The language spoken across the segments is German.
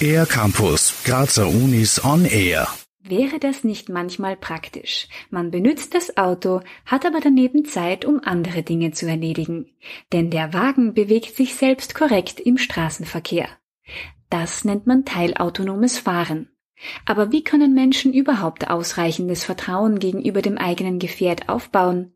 Air Campus, Grazer Unis on Air. Wäre das nicht manchmal praktisch? Man benutzt das Auto, hat aber daneben Zeit, um andere Dinge zu erledigen. Denn der Wagen bewegt sich selbst korrekt im Straßenverkehr. Das nennt man teilautonomes Fahren. Aber wie können Menschen überhaupt ausreichendes Vertrauen gegenüber dem eigenen Gefährt aufbauen?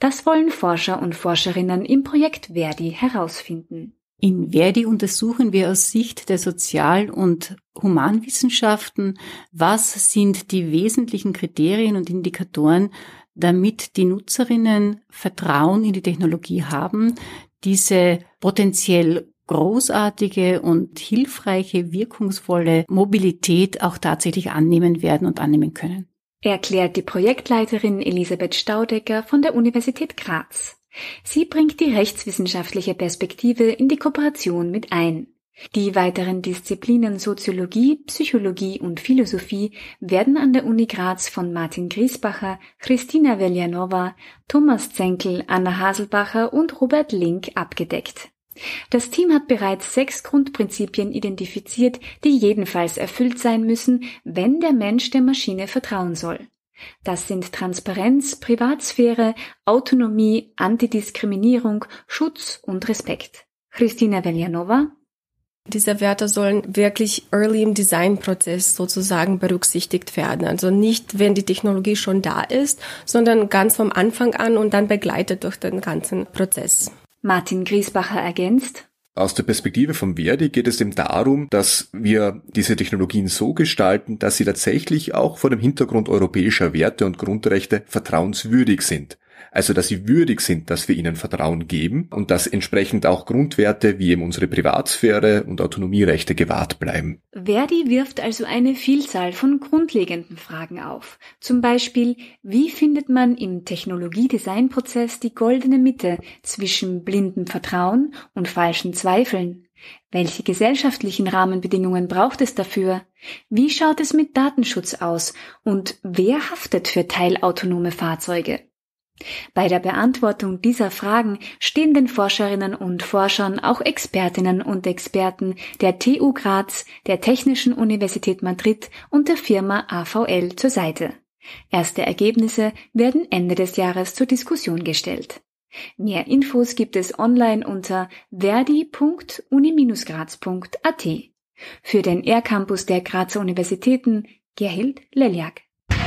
Das wollen Forscher und Forscherinnen im Projekt Verdi herausfinden. In Verdi untersuchen wir aus Sicht der Sozial- und Humanwissenschaften, was sind die wesentlichen Kriterien und Indikatoren, damit die Nutzerinnen Vertrauen in die Technologie haben, diese potenziell großartige und hilfreiche, wirkungsvolle Mobilität auch tatsächlich annehmen werden und annehmen können. Erklärt die Projektleiterin Elisabeth Staudecker von der Universität Graz. Sie bringt die rechtswissenschaftliche Perspektive in die Kooperation mit ein. Die weiteren Disziplinen Soziologie, Psychologie und Philosophie werden an der Uni Graz von Martin Griesbacher, Christina Veljanova, Thomas Zenkel, Anna Haselbacher und Robert Link abgedeckt. Das Team hat bereits sechs Grundprinzipien identifiziert, die jedenfalls erfüllt sein müssen, wenn der Mensch der Maschine vertrauen soll. Das sind Transparenz, Privatsphäre, Autonomie, Antidiskriminierung, Schutz und Respekt. Christina Veljanova. Diese Werte sollen wirklich early im Designprozess sozusagen berücksichtigt werden. Also nicht, wenn die Technologie schon da ist, sondern ganz vom Anfang an und dann begleitet durch den ganzen Prozess. Martin Griesbacher ergänzt. Aus der Perspektive von Verdi geht es eben darum, dass wir diese Technologien so gestalten, dass sie tatsächlich auch vor dem Hintergrund europäischer Werte und Grundrechte vertrauenswürdig sind. Also, dass sie würdig sind, dass wir ihnen Vertrauen geben und dass entsprechend auch Grundwerte wie eben unsere Privatsphäre und Autonomierechte gewahrt bleiben. Verdi wirft also eine Vielzahl von grundlegenden Fragen auf. Zum Beispiel, wie findet man im Technologiedesignprozess die goldene Mitte zwischen blindem Vertrauen und falschen Zweifeln? Welche gesellschaftlichen Rahmenbedingungen braucht es dafür? Wie schaut es mit Datenschutz aus? Und wer haftet für teilautonome Fahrzeuge? Bei der Beantwortung dieser Fragen stehen den Forscherinnen und Forschern auch Expertinnen und Experten der TU Graz, der Technischen Universität Madrid und der Firma AVL zur Seite. Erste Ergebnisse werden Ende des Jahres zur Diskussion gestellt. Mehr Infos gibt es online unter verdi.uni-graz.at. Für den R-Campus der Grazer Universitäten Gerhild Leljak.